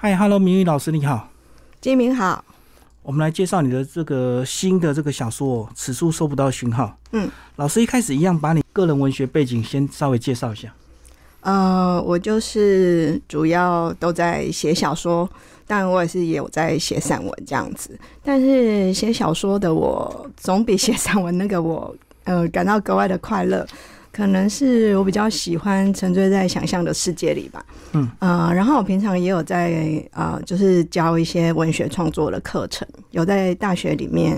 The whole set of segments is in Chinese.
嗨，Hello，明宇老师你好，金明好。我们来介绍你的这个新的这个小说《此处收不到讯号》。嗯，老师一开始一样把你个人文学背景先稍微介绍一下。呃，我就是主要都在写小说，当然我也是也有在写散文这样子。但是写小说的我总比写散文那个我呃感到格外的快乐，可能是我比较喜欢沉醉在想象的世界里吧。嗯，呃，然后我平常也有在呃就是教一些文学创作的课程，有在大学里面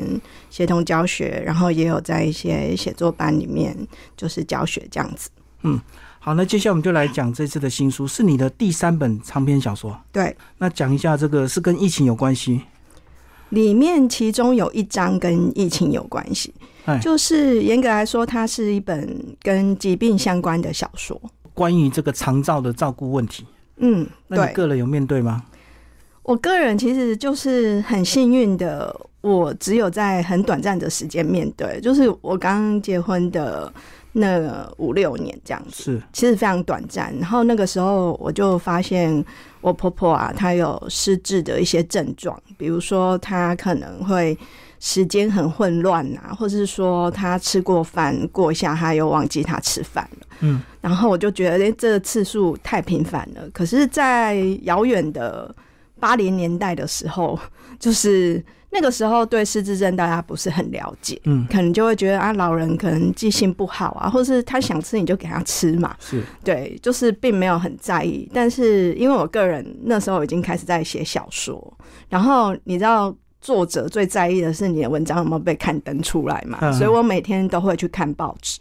协同教学，然后也有在一些写作班里面就是教学这样子。嗯。好，那接下来我们就来讲这次的新书，是你的第三本长篇小说。对，那讲一下这个是跟疫情有关系。里面其中有一章跟疫情有关系，就是严格来说，它是一本跟疾病相关的小说，关于这个长照的照顾问题。嗯，那你个人有面对吗？我个人其实就是很幸运的，我只有在很短暂的时间面对，就是我刚结婚的。那五六年这样子，是其实非常短暂。然后那个时候我就发现我婆婆啊，她有失智的一些症状，比如说她可能会时间很混乱啊，或者是说她吃过饭过一下，她又忘记她吃饭了。嗯，然后我就觉得，哎，这次数太频繁了。可是，在遥远的八零年代的时候，就是。那个时候对失智症大家不是很了解，嗯，可能就会觉得啊，老人可能记性不好啊，或是他想吃你就给他吃嘛，是对，就是并没有很在意。但是因为我个人那时候已经开始在写小说，然后你知道作者最在意的是你的文章有没有被刊登出来嘛，所以我每天都会去看报纸。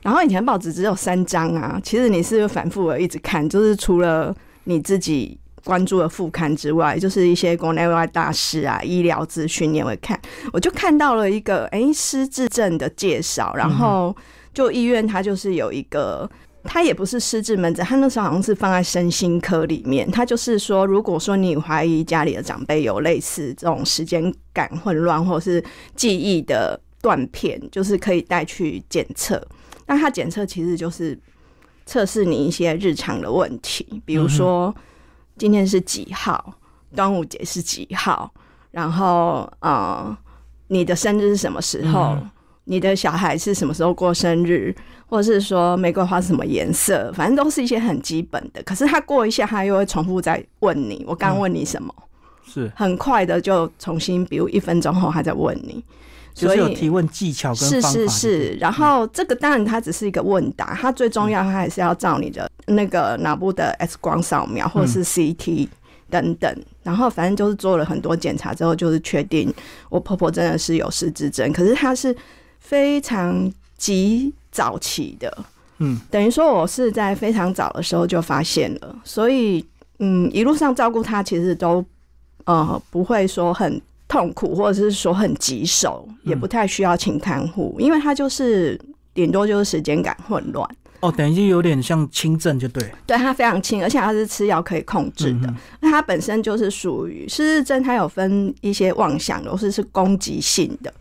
然后以前报纸只有三张啊，其实你是反复的一直看，就是除了你自己。关注的副刊之外，就是一些国内外大师啊，医疗资讯也会看。我就看到了一个哎失智症的介绍，然后就医院它就是有一个，它也不是失智门诊，它那时候好像是放在身心科里面。它就是说，如果说你怀疑家里的长辈有类似这种时间感混乱或者是记忆的断片，就是可以带去检测。那它检测其实就是测试你一些日常的问题，比如说。今天是几号？端午节是几号？然后，呃，你的生日是什么时候？你的小孩是什么时候过生日？或者是说玫瑰花是什么颜色？反正都是一些很基本的。可是他过一下，他又会重复再问你：“我刚问你什么？”是很快的就重新，比如一分钟后，他再问你。所以有提问技巧跟是是是。然后这个当然它只是一个问答，它最重要，它还是要照你的。那个脑部的 X 光扫描或者是 CT 等等，然后反正就是做了很多检查之后，就是确定我婆婆真的是有失智症，可是她是非常极早期的，嗯，等于说我是在非常早的时候就发现了，所以嗯，一路上照顾她其实都呃不会说很痛苦，或者是说很棘手，也不太需要请看护，因为他就是顶多就是时间感混乱。哦，等于就有点像轻症，就对。对，它非常轻，而且它是吃药可以控制的。那它本身就是属于失智症，它有分一些妄想，都是是攻击性的。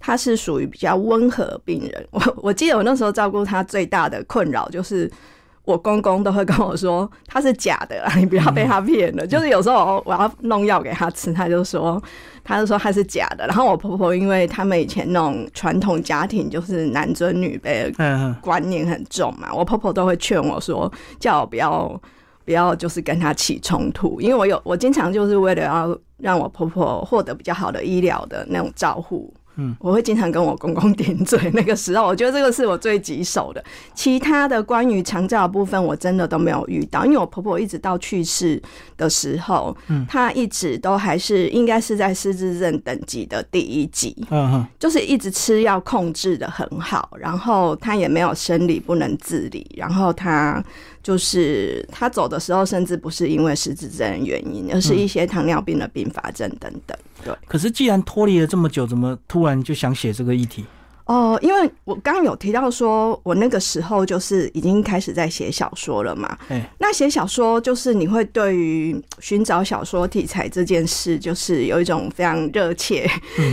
它是属于比较温和病人。我我记得我那时候照顾他最大的困扰就是。我公公都会跟我说他是假的啦，你不要被他骗了。就是有时候我要弄药给他吃，他就说，他就说他是假的。然后我婆婆因为他们以前那种传统家庭就是男尊女卑观念很重嘛，我婆婆都会劝我说，叫我不要不要就是跟他起冲突，因为我有我经常就是为了要让我婆婆获得比较好的医疗的那种照护。嗯，我会经常跟我公公顶嘴。那个时候，我觉得这个是我最棘手的。其他的关于长照的部分，我真的都没有遇到。因为我婆婆一直到去世的时候，嗯，她一直都还是应该是在失智症等级的第一级，嗯哼，就是一直吃药控制的很好，然后她也没有生理不能自理，然后她。就是他走的时候，甚至不是因为失智症的原因，而是一些糖尿病的并发症等等。对。可是既然脱离了这么久，怎么突然就想写这个议题？哦，因为我刚刚有提到说，我那个时候就是已经开始在写小说了嘛。哎，那写小说就是你会对于寻找小说题材这件事，就是有一种非常热切，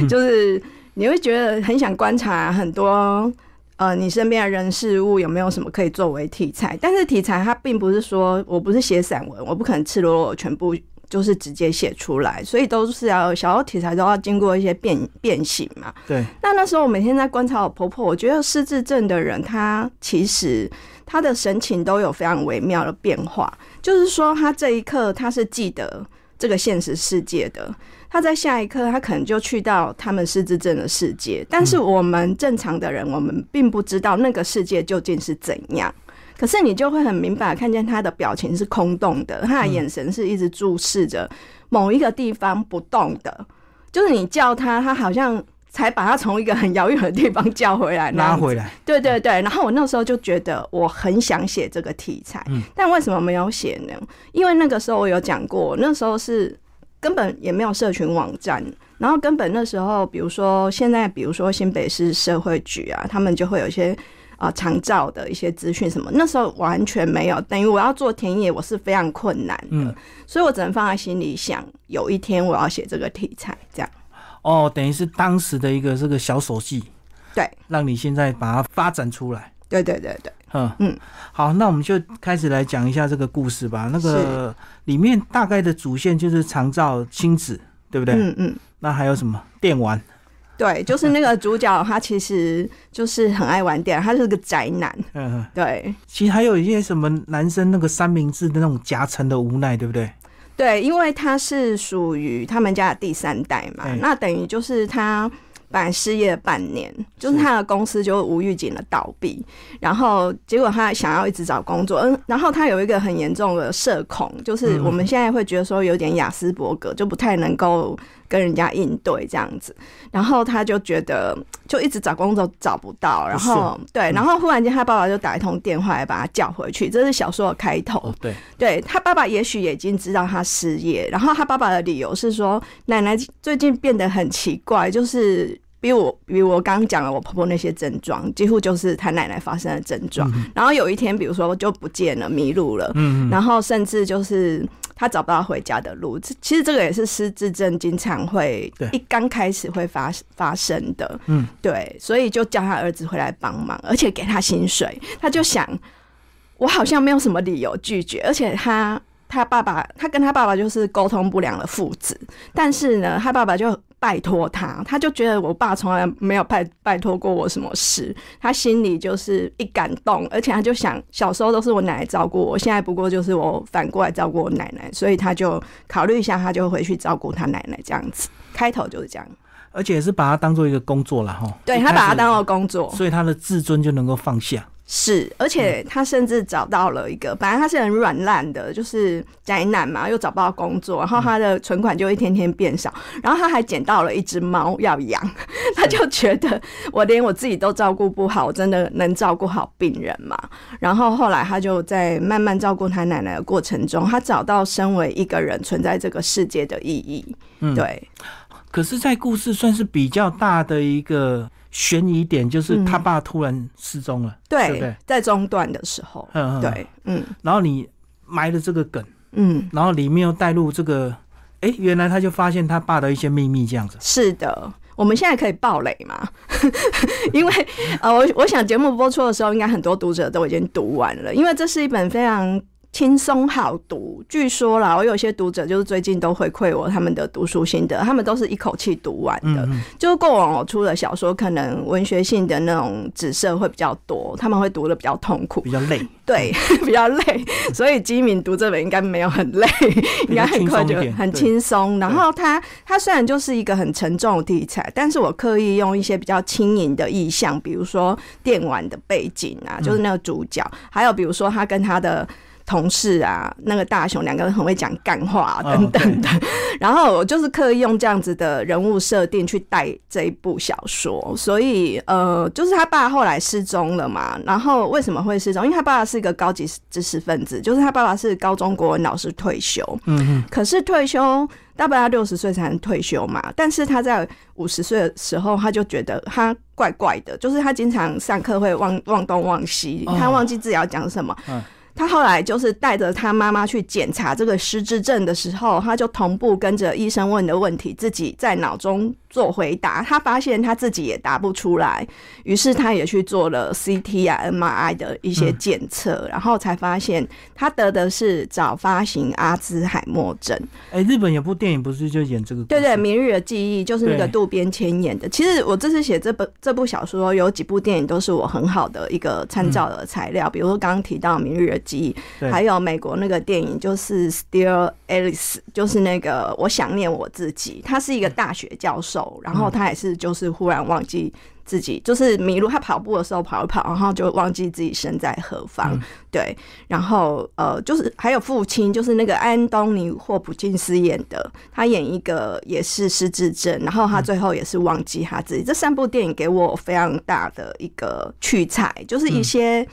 就是你会觉得很想观察很多。呃，你身边的人事物有没有什么可以作为题材？但是题材它并不是说我不是写散文，我不可能赤裸裸全部就是直接写出来，所以都是要小说题材都要经过一些变变形嘛。对，那那时候我每天在观察我婆婆，我觉得失智症的人，他其实他的神情都有非常微妙的变化，就是说他这一刻他是记得这个现实世界的，他在下一刻他可能就去到他们失智症的世界，但是我们正常的人，我们并不知道那个世界究竟是怎样。可是你就会很明白看见他的表情是空洞的，他的眼神是一直注视着某一个地方不动的，就是你叫他，他好像才把他从一个很遥远的地方叫回来，拉回来。对对对，然后我那时候就觉得我很想写这个题材，但为什么没有写呢？因为那个时候我有讲过，那时候是根本也没有社群网站，然后根本那时候，比如说现在，比如说新北市社会局啊，他们就会有一些。啊，长照的一些资讯什么，那时候完全没有，等于我要做田野，我是非常困难的，所以我只能放在心里想，有一天我要写这个题材，这样。哦，等于是当时的一个这个小手记，对，让你现在把它发展出来。对对对对，嗯嗯，好，那我们就开始来讲一下这个故事吧。那个里面大概的主线就是长照亲子，对不对？嗯嗯。那还有什么电玩？对，就是那个主角，他其实就是很爱玩电，他是个宅男。嗯，对。其实还有一些什么男生那个三明治的那种夹层的无奈，对不对？对，因为他是属于他们家的第三代嘛，那等于就是他。本来失业半年，就是他的公司就无预警的倒闭，然后结果他想要一直找工作，嗯，然后他有一个很严重的社恐，就是我们现在会觉得说有点雅斯伯格，就不太能够跟人家应对这样子，然后他就觉得就一直找工作找不到，然后对，然后忽然间他爸爸就打一通电话来把他叫回去，这是小说的开头，对，对他爸爸也许已经知道他失业，然后他爸爸的理由是说奶奶最近变得很奇怪，就是。比我，比我刚刚讲了我婆婆那些症状，几乎就是她奶奶发生的症状。然后有一天，比如说就不见了，迷路了，然后甚至就是她找不到回家的路。其实这个也是失智症经常会一刚开始会发发生的。嗯，对，所以就叫他儿子回来帮忙，而且给他薪水。他就想，我好像没有什么理由拒绝，而且他他爸爸，他跟他爸爸就是沟通不良的父子，但是呢，他爸爸就。拜托他，他就觉得我爸从来没有拜拜托过我什么事，他心里就是一感动，而且他就想，小时候都是我奶奶照顾我，现在不过就是我反过来照顾我奶奶，所以他就考虑一下，他就回去照顾他奶奶这样子。开头就是这样，而且是把他当做一个工作了哈。对他把他当做工作，所以他的自尊就能够放下。是，而且他甚至找到了一个，本来他是很软烂的，就是宅男嘛，又找不到工作，然后他的存款就一天天变少，然后他还捡到了一只猫要养，他就觉得我连我自己都照顾不好，我真的能照顾好病人吗？然后后来他就在慢慢照顾他奶奶的过程中，他找到身为一个人存在这个世界的意义。嗯对，可是，在故事算是比较大的一个。悬疑点就是他爸突然失踪了，对对？在中段的时候，对，嗯，然后你埋了这个梗，嗯，然后里面又带入这个，哎，原来他就发现他爸的一些秘密，这样子。是的，我们现在可以爆雷吗？因为呃，我我想节目播出的时候，应该很多读者都已经读完了，因为这是一本非常。轻松好读，据说啦，我有些读者就是最近都回馈我他们的读书心得，他们都是一口气读完的。就是过往我出的小说，可能文学性的那种紫色会比较多，他们会读的比较痛苦，比较累。对，比较累，所以基敏读这本应该没有很累，应该很快就很轻松。然后他他虽然就是一个很沉重的题材，但是我刻意用一些比较轻盈的意象，比如说电玩的背景啊，就是那个主角，还有比如说他跟他的。同事啊，那个大雄两个人很会讲干话等等的，然后我就是刻意用这样子的人物设定去带这一部小说，所以呃，就是他爸后来失踪了嘛，然后为什么会失踪？因为他爸爸是一个高级知识分子，就是他爸爸是高中国文老师退休，嗯可是退休大概要六十岁才能退休嘛，但是他在五十岁的时候，他就觉得他怪怪的，就是他经常上课会忘忘东忘西，他忘记自己要讲什么。他后来就是带着他妈妈去检查这个失智症的时候，他就同步跟着医生问的问题，自己在脑中做回答，他发现他自己也答不出来，于是他也去做了 CT 啊、MRI 的一些检测，然后才发现他得的是早发型阿兹海默症。哎，日本有部电影不是就演这个？对对，《明日的记忆》就是那个渡边谦演的。其实我这次写这本这部小说，有几部电影都是我很好的一个参照的材料，比如说刚刚提到《明日的记忆》，还有美国那个电影就是《Still Alice》，就是那个我想念我自己，他是一个大学教授。然后他也是，就是忽然忘记自己，就是迷路。他跑步的时候跑一跑，然后就忘记自己身在何方。对，然后呃，就是还有父亲，就是那个安东尼霍普金斯演的，他演一个也是失智症，然后他最后也是忘记他自己。这三部电影给我非常大的一个取材，就是一些。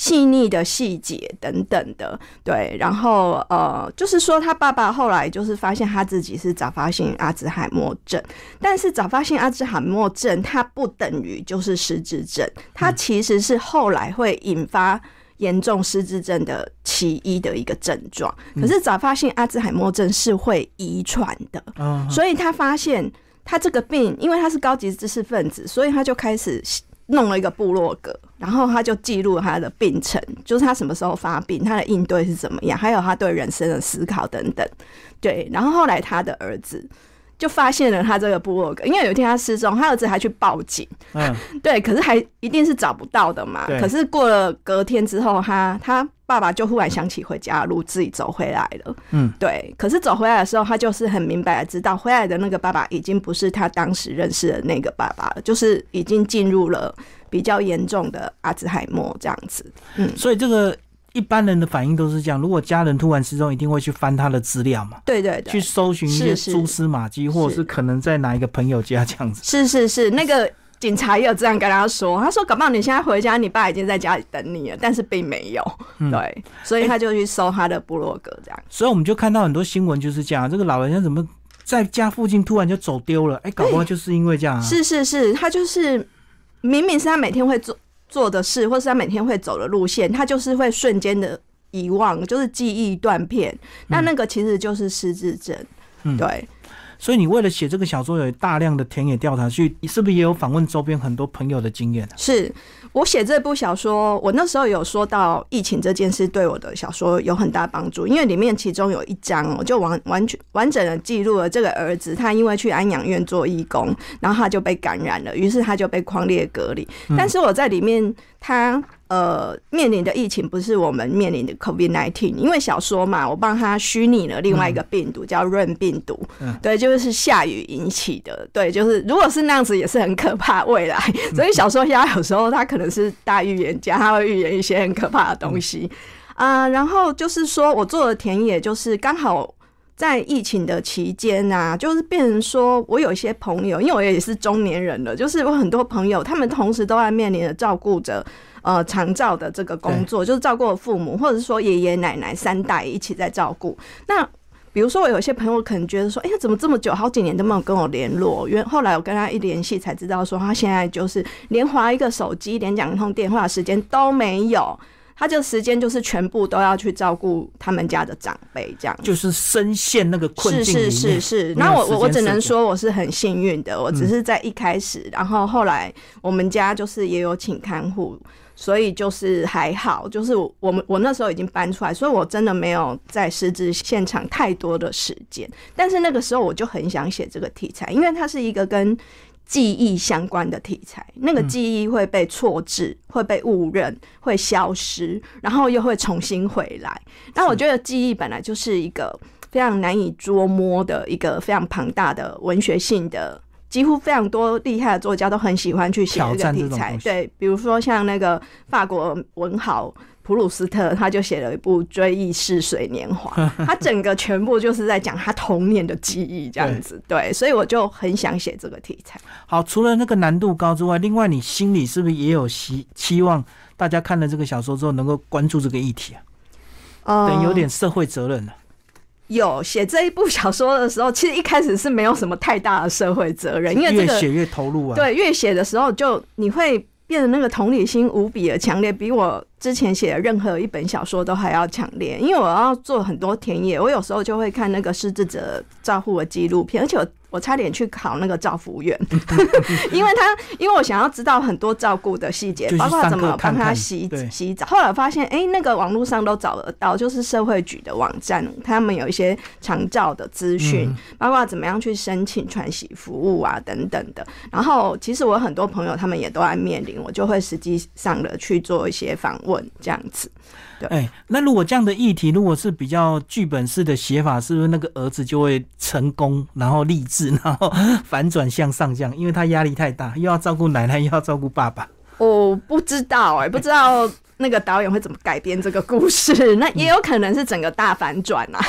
细腻的细节等等的，对，然后呃，就是说他爸爸后来就是发现他自己是早发性阿兹海默症，但是早发性阿兹海默症它不等于就是失智症，它其实是后来会引发严重失智症的其一的一个症状。可是早发性阿兹海默症是会遗传的，所以他发现他这个病，因为他是高级知识分子，所以他就开始。弄了一个部落格，然后他就记录他的病程，就是他什么时候发病，他的应对是怎么样，还有他对人生的思考等等。对，然后后来他的儿子就发现了他这个部落格，因为有一天他失踪，他儿子还去报警。嗯，对，可是还一定是找不到的嘛。可是过了隔天之后，他他。爸爸就忽然想起回家的路，自己走回来了。嗯，对。可是走回来的时候，他就是很明白的知道，回来的那个爸爸已经不是他当时认识的那个爸爸了，就是已经进入了比较严重的阿兹海默这样子。嗯，所以这个一般人的反应都是这样：如果家人突然失踪，一定会去翻他的资料嘛？对对对，去搜寻一些蛛丝马迹，或者是可能在哪一个朋友家这样子。是是是，那个。警察也有这样跟他说，他说：“搞不好你现在回家，你爸已经在家里等你了。”但是并没有，对，所以他就去搜他的部落格，这样。所以我们就看到很多新闻，就是这样，这个老人家怎么在家附近突然就走丢了？哎，搞不好就是因为这样。是是是，他就是明明是他每天会做做的事，或是他每天会走的路线，他就是会瞬间的遗忘，就是记忆断片。那那个其实就是失智症，对。所以你为了写这个小说，有大量的田野调查，去你是不是也有访问周边很多朋友的经验？是我写这部小说，我那时候有说到疫情这件事对我的小说有很大帮助，因为里面其中有一章，我就完完全完整的记录了这个儿子，他因为去安养院做义工，然后他就被感染了，于是他就被框列隔离。但是我在里面，他。呃，面临的疫情不是我们面临的 COVID nineteen，因为小说嘛，我帮他虚拟了另外一个病毒叫润病毒，对，就是下雨引起的，对，就是如果是那样子也是很可怕未来，所以小说家有时候他可能是大预言家，他会预言一些很可怕的东西。啊。然后就是说我做的田野，就是刚好在疫情的期间啊，就是变成说我有一些朋友，因为我也是中年人了，就是我很多朋友，他们同时都在面临着照顾着。呃，长照的这个工作就是照顾父母，或者是说爷爷奶奶三代一起在照顾。那比如说，我有些朋友可能觉得说，哎呀，怎么这么久，好几年都没有跟我联络？原后来我跟他一联系，才知道说他现在就是连划一个手机，连讲一通电话时间都没有。他这个时间就是全部都要去照顾他们家的长辈，这样就是深陷那个困境是是是是。那我我我只能说我是很幸运的，我只是在一开始，然后后来我们家就是也有请看护。所以就是还好，就是我们我那时候已经搬出来，所以我真的没有在实质现场太多的时间。但是那个时候我就很想写这个题材，因为它是一个跟记忆相关的题材。那个记忆会被错置，会被误认，会消失，然后又会重新回来。那我觉得记忆本来就是一个非常难以捉摸的一个非常庞大的文学性的。几乎非常多厉害的作家都很喜欢去写这个题材，对，比如说像那个法国文豪普鲁斯特，他就写了一部《追忆似水年华》，他整个全部就是在讲他童年的记忆这样子，对，所以我就很想写这个题材。好，除了那个难度高之外，另外你心里是不是也有希期望大家看了这个小说之后能够关注这个议题啊？等有点社会责任了。有写这一部小说的时候，其实一开始是没有什么太大的社会责任，因为越写越投入啊。对，越写的时候就你会变得那个同理心无比的强烈，比我之前写的任何一本小说都还要强烈。因为我要做很多田野，我有时候就会看那个失智者照护的纪录片，而且我我差点去考那个照服员，因为他因为我想要知道很多照顾的细节，包括怎么帮他洗洗澡。后来发现，哎，那个网络上都找得到，就是社会局的网站，他们有一些长照的资讯，包括怎么样去申请传洗服务啊等等的。然后，其实我很多朋友他们也都在面临，我就会实际上的去做一些访问，这样子。哎，那如果这样的议题，如果是比较剧本式的写法，是不是那个儿子就会成功，然后励志，然后反转向上这样？因为他压力太大，又要照顾奶奶，又要照顾爸爸。我不知道哎，不知道那个导演会怎么改编这个故事。那也有可能是整个大反转啊，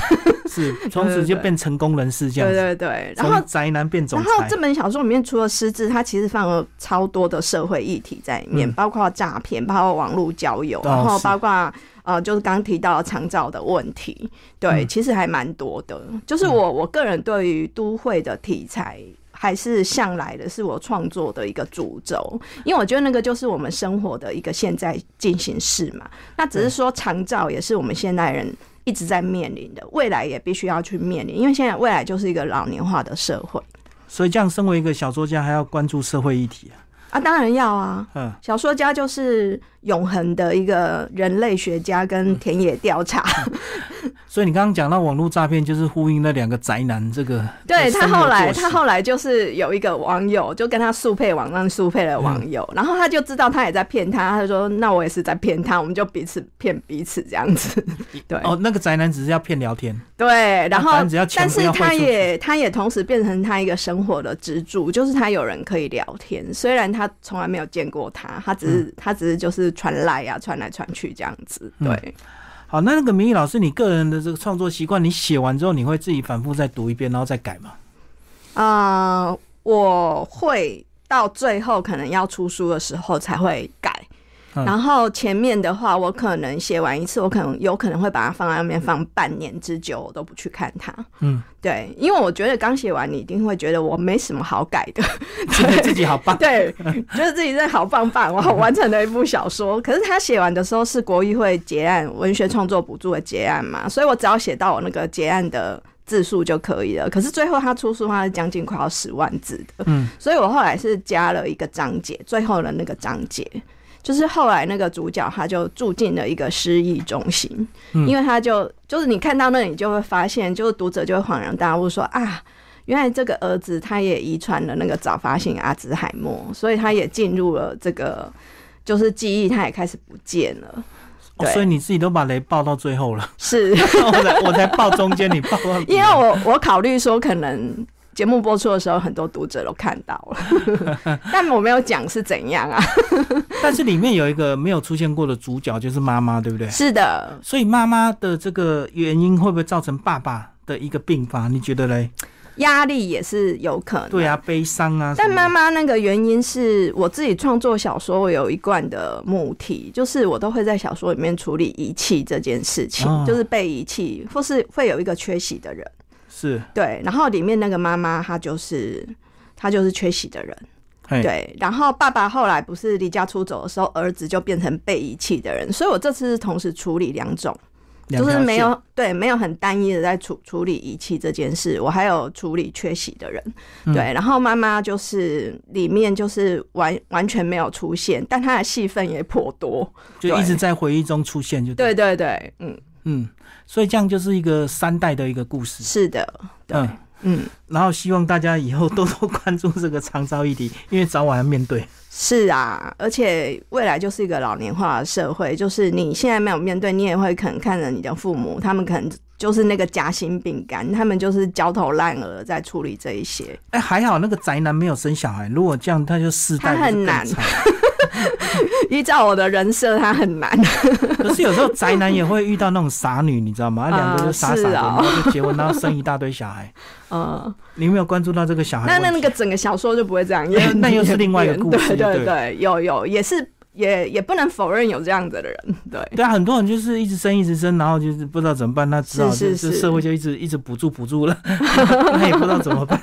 是 从此就变成功人士这样。对对对，然后宅男变总裁。然后这本小说里面除了失智，它其实放了超多的社会议题在里面，包括诈骗，包括网络交友，然后包括。呃，就是刚提到长照的问题，对，其实还蛮多的。就是我我个人对于都会的题材，还是向来的是我创作的一个主轴，因为我觉得那个就是我们生活的一个现在进行式嘛。那只是说长照也是我们现代人一直在面临的，未来也必须要去面临，因为现在未来就是一个老年化的社会。所以，这样身为一个小作家，还要关注社会议题啊？啊，当然要啊。嗯，小说家就是永恒的一个人类学家跟田野调查。所以你刚刚讲到网络诈骗，就是呼应那两个宅男这个。对他后来，他后来就是有一个网友，就跟他速配网上速配的网友，然后他就知道他也在骗他，他说：“那我也是在骗他，我们就彼此骗彼此这样子。”对。哦，那个宅男只是要骗聊天。对，然后但是他也他也同时变成他一个生活的支柱，就是他有人可以聊天，虽然他从来没有见过他，他只是他只是就是传来呀，传来传去这样子。对。好，那那个明义老师，你个人的这个创作习惯，你写完之后，你会自己反复再读一遍，然后再改吗？啊，我会到最后可能要出书的时候才会改。然后前面的话，我可能写完一次，我可能有可能会把它放在外面放半年之久，我都不去看它。嗯，对，因为我觉得刚写完，你一定会觉得我没什么好改的，觉得自己好棒，对，觉得自己真的好棒棒，我好完成了一部小说。可是他写完的时候是国议会结案文学创作补助的结案嘛，所以我只要写到我那个结案的字数就可以了。可是最后他出书，他是将近快要十万字的，嗯，所以我后来是加了一个章节，最后的那个章节。就是后来那个主角，他就住进了一个失忆中心，因为他就就是你看到那里就会发现，就是读者就会恍然大悟说啊，原来这个儿子他也遗传了那个早发性阿兹海默，所以他也进入了这个就是记忆，他也开始不见了。所以你自己都把雷爆到最后了，是 我才我才爆中间，你爆到，因为我我考虑说可能。节目播出的时候，很多读者都看到了，但我没有讲是怎样啊。但是里面有一个没有出现过的主角，就是妈妈，对不对？是的。所以妈妈的这个原因会不会造成爸爸的一个病发？你觉得嘞？压力也是有可能。对啊，悲伤啊。但妈妈那个原因是我自己创作小说，我有一贯的目的，就是我都会在小说里面处理遗弃这件事情，就是被遗弃或是会有一个缺席的人。是。对，然后里面那个妈妈，她就是她就是缺席的人，对。然后爸爸后来不是离家出走的时候，儿子就变成被遗弃的人。所以我这次是同时处理两种，就是没有对没有很单一的在处处理遗弃这件事，我还有处理缺席的人，对。然后妈妈就是里面就是完完全没有出现，但她的戏份也颇多，就一直在回忆中出现，就对对对，嗯嗯。所以这样就是一个三代的一个故事。是的，嗯嗯，然后希望大家以后多多关注这个长照议题，因为早晚要面对。是啊，而且未来就是一个老年化的社会，就是你现在没有面对，你也会可能看着你的父母，他们可能就是那个夹心饼干，他们就是焦头烂额在处理这一些。哎，还好那个宅男没有生小孩，如果这样，他就四代很难。依照我的人设，他很难。可是有时候宅男也会遇到那种傻女，你知道吗？两个就傻傻的，然后就结婚，然后生一大堆小孩。嗯，你有没有关注到这个小孩？那那那个整个小说就不会这样，那又是另外一个故事。对对对，有有也是。也也不能否认有这样子的人，对对啊，很多人就是一直生一直生，然后就是不知道怎么办，那只好就是社会就一直一直补助补助了，那也不知道怎么办，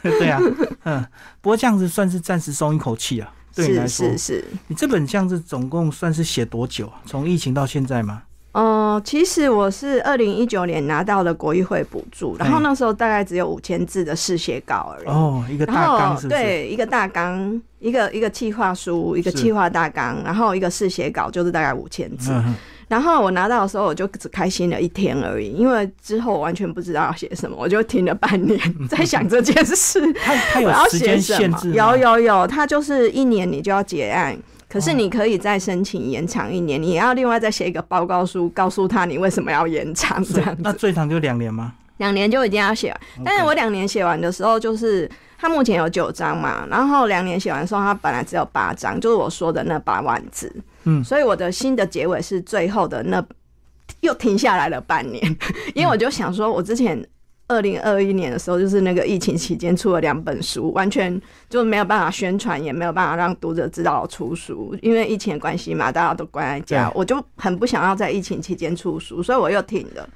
对啊，嗯，不过这样子算是暂时松一口气啊，对你来说是是是，你这本这样子总共算是写多久啊？从疫情到现在吗？嗯，其实我是二零一九年拿到了国议会补助，然后那时候大概只有五千字的试写稿而已。哦，一个大纲是对，一个大纲，一个一个计划书，一个计划大纲，然后一个试写稿就是大概五千字。然后我拿到的时候，我就只开心了一天而已，因为之后完全不知道要写什么，我就停了半年在想这件事。他他有 时间限制有有有，他就是一年你就要结案。可是你可以再申请延长一年，你要另外再写一个报告书，告诉他你为什么要延长这样子。那最长就两年吗？两年就一定要写完。但是我两年写完的时候，就是他目前有九章嘛，然后两年写完的时候，他本来只有八章，就是我说的那八万字。嗯，所以我的新的结尾是最后的那又停下来了半年，因为我就想说，我之前。二零二一年的时候，就是那个疫情期间出了两本书，完全就没有办法宣传，也没有办法让读者知道出书，因为疫情的关系嘛，大家都关在家，我就很不想要在疫情期间出书，所以我又停了。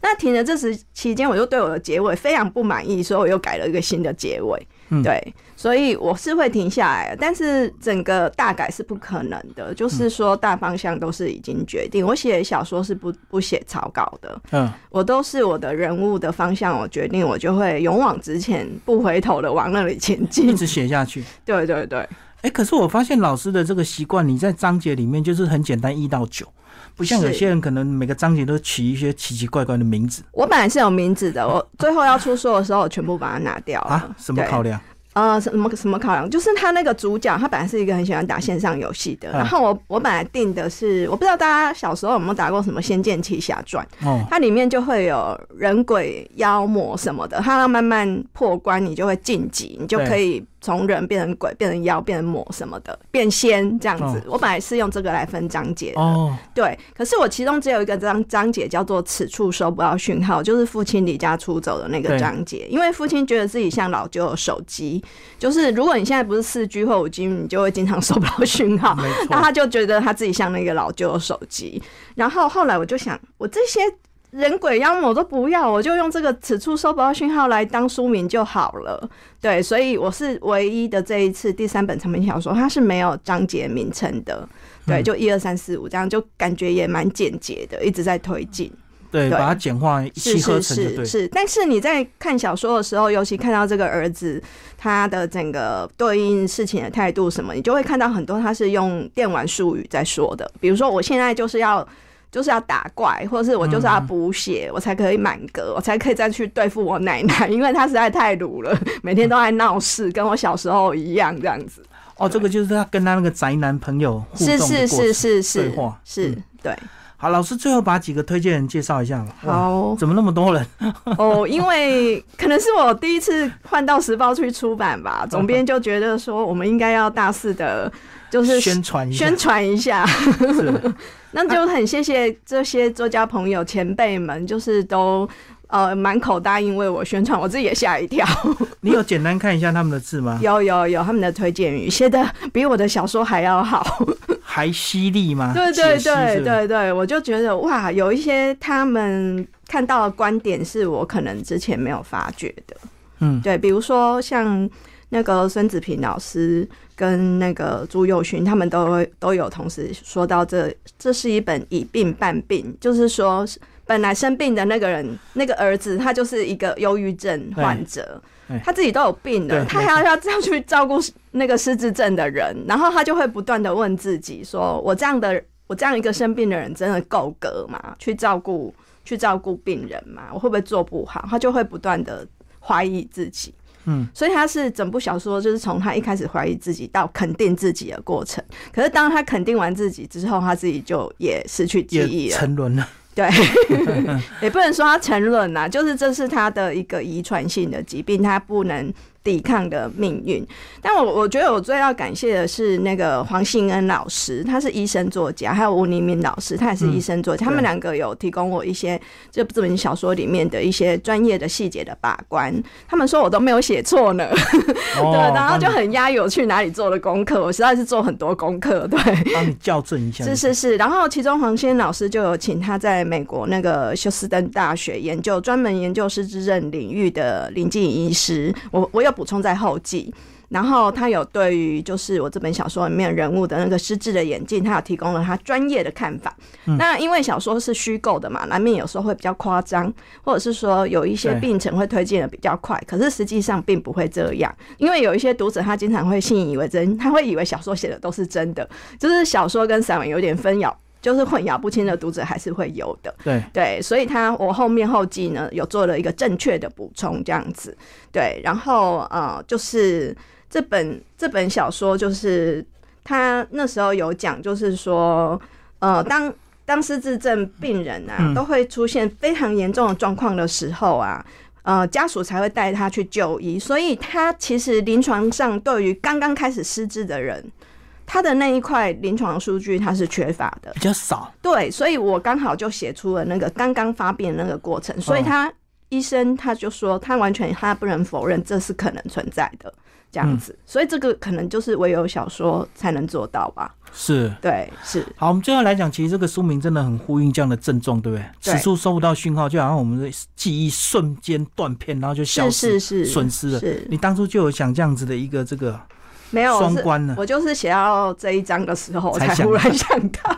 那停了这时期间，我就对我的结尾非常不满意，所以我又改了一个新的结尾。对，所以我是会停下来，但是整个大改是不可能的。就是说，大方向都是已经决定。我写小说是不不写草稿的。嗯，我都是我的人物的方向，我决定，我就会勇往直前，不回头的往那里前进，一直写下去。对对对。哎，可是我发现老师的这个习惯，你在章节里面就是很简单，一到九。不像有些人可能每个章节都取一些奇奇怪怪的名字。我本来是有名字的，我最后要出书的时候，我全部把它拿掉了。啊？什么考量？呃，什么什么考量？就是他那个主角，他本来是一个很喜欢打线上游戏的。然后我我本来定的是，我不知道大家小时候有没有打过什么《仙剑奇侠传》。哦。它里面就会有人鬼妖魔什么的，它要慢慢破关，你就会晋级，你就可以。从人变成鬼，变成妖，变成魔什么的，变仙这样子。我本来是用这个来分章节的，对。可是我其中只有一个章章节叫做“此处收不到讯号”，就是父亲离家出走的那个章节。因为父亲觉得自己像老旧的手机，就是如果你现在不是四 G 或五 G，你就会经常 收不到讯号。那他就觉得他自己像那个老旧的手机。然后后来我就想，我这些。人鬼妖魔都不要，我就用这个此处收不到讯号来当书名就好了。对，所以我是唯一的这一次第三本长篇小说，它是没有章节名称的。对，就一二三四五这样，就感觉也蛮简洁的，一直在推进。对，把它简化一气呵成是是，但是你在看小说的时候，尤其看到这个儿子他的整个对应事情的态度什么，你就会看到很多他是用电玩术语在说的。比如说，我现在就是要。就是要打怪，或者是我就是要补血，我才可以满格，我才可以再去对付我奶奶，因为她实在太鲁了，每天都在闹事，跟我小时候一样这样子。哦，这个就是他跟他那个宅男朋友互动是是是是对话，是对。好，老师最后把几个推荐人介绍一下吧。好，怎么那么多人？哦，因为可能是我第一次换到时报去出版吧，总编就觉得说我们应该要大肆的。就是宣传宣传一下，那就很谢谢这些作家朋友前辈们，就是都呃满口答应为我宣传，我自己也吓一跳。你有简单看一下他们的字吗？有有有，他们的推荐语写的比我的小说还要好，还犀利吗？对对对对对，我就觉得哇，有一些他们看到的观点是我可能之前没有发觉的。嗯，对，比如说像那个孙子平老师。跟那个朱佑勋，他们都都有同时说到，这这是一本以病办病，就是说本来生病的那个人，那个儿子，他就是一个忧郁症患者，他自己都有病了，他还要要这样去照顾那个失智症的人，然后他就会不断的问自己，说我这样的我这样一个生病的人，真的够格吗？去照顾去照顾病人吗？我会不会做不好？他就会不断的怀疑自己。嗯，所以他是整部小说就是从他一开始怀疑自己到肯定自己的过程。可是当他肯定完自己之后，他自己就也失去记忆了，沉沦了。对，也不能说他沉沦呐，就是这是他的一个遗传性的疾病，他不能。抵抗的命运，但我我觉得我最要感谢的是那个黄信恩老师，他是医生作家，还有吴宁明老师，他也是医生作家，他们两个有提供我一些这这本小说里面的一些专业的细节的把关。他们说我都没有写错呢，对，然后就很压抑我去哪里做的功课，我实在是做很多功课，对，帮你校正一下。是是是，然后其中黄先老师就有请他在美国那个休斯登大学研究专门研究失智症领域的林静医师，我我有。补充在后记，然后他有对于就是我这本小说里面人物的那个失智的眼镜，他有提供了他专业的看法。那因为小说是虚构的嘛，难免有时候会比较夸张，或者是说有一些病程会推进的比较快，可是实际上并不会这样。因为有一些读者他经常会信以为真，他会以为小说写的都是真的，就是小说跟散文有点分咬。就是混淆不清的读者还是会有的，对。对，所以他我后面后记呢有做了一个正确的补充，这样子，对，然后呃，就是这本这本小说，就是他那时候有讲，就是说，呃，当当失智症病人啊都会出现非常严重的状况的时候啊，呃，家属才会带他去就医，所以他其实临床上对于刚刚开始失智的人。他的那一块临床数据他是缺乏的，比较少。对，所以我刚好就写出了那个刚刚发病那个过程，所以他医生他就说他完全他不能否认这是可能存在的这样子，所以这个可能就是唯有小说才能做到吧。是，对，是。好，我们最后来讲，其实这个书名真的很呼应这样的症状，对不对？此处收不到讯号，就好像我们的记忆瞬间断片，然后就消失，是是损失了。是你当初就有想这样子的一个这个。没有双关了，我就是写到这一章的时候，才忽然想到，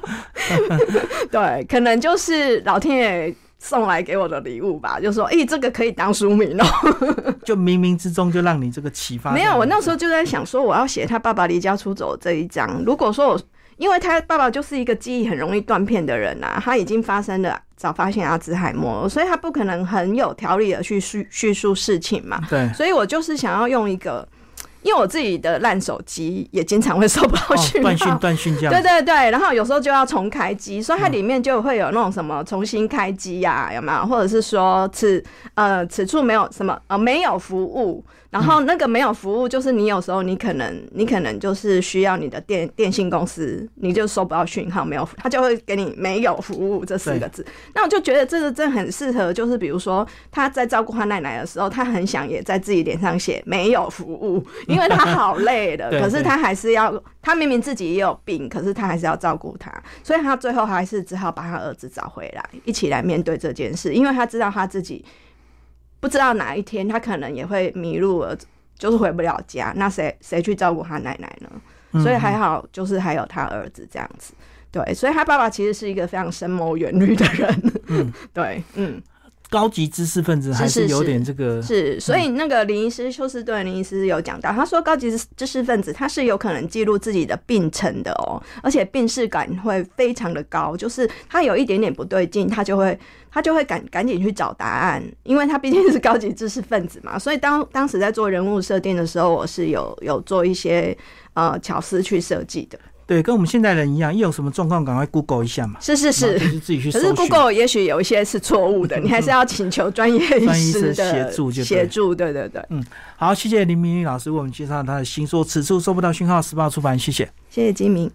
对，可能就是老天爷送来给我的礼物吧，就说，哎，这个可以当书名哦，就冥冥之中就让你这个启发。没有，我那时候就在想说，我要写他爸爸离家出走这一章。如果说我，因为他爸爸就是一个记忆很容易断片的人呐，他已经发生了早发现阿兹海默，所以他不可能很有条理的去叙叙述事情嘛。对，所以我就是想要用一个。因为我自己的烂手机也经常会收不到讯号，断讯断讯这样。对对对，然后有时候就要重开机，所以它里面就会有那种什么重新开机呀，有没有？或者是说此呃此处没有什么呃没有服务。然后那个没有服务，就是你有时候你可能你可能就是需要你的电电信公司，你就收不到讯号，没有，他就会给你没有服务这四个字。那我就觉得这个真的很适合，就是比如说他在照顾他奶奶的时候，他很想也在自己脸上写没有服务，因为他好累的，可是他还是要，他明明自己也有病，可是他还是要照顾他，所以他最后还是只好把他儿子找回来，一起来面对这件事，因为他知道他自己。不知道哪一天他可能也会迷路了，就是回不了家。那谁谁去照顾他奶奶呢？所以还好，就是还有他儿子这样子。对，所以他爸爸其实是一个非常深谋远虑的人。嗯，对，嗯。高级知识分子还是有点这个是，所以那个林医师休斯顿林医师有讲到，他说高级知识分子他是有可能记录自己的病程的哦，而且病视感会非常的高，就是他有一点点不对劲，他就会 他就会赶赶紧去找答案，因为他毕竟是高级知识分子嘛，所以当当时在做人物设定的时候，我是有有做一些呃巧思去设计的。对，跟我们现代人一样，一有什么状况，赶快 Google 一下嘛。是是是，自己去。可是 Google 也许有一些是错误的，你还是要请求专业医师的协助。协助，对对对。嗯，好，谢谢林明玉老师为我们介绍他的新书《此处收不到讯号》，时报出版，谢谢。谢谢金明。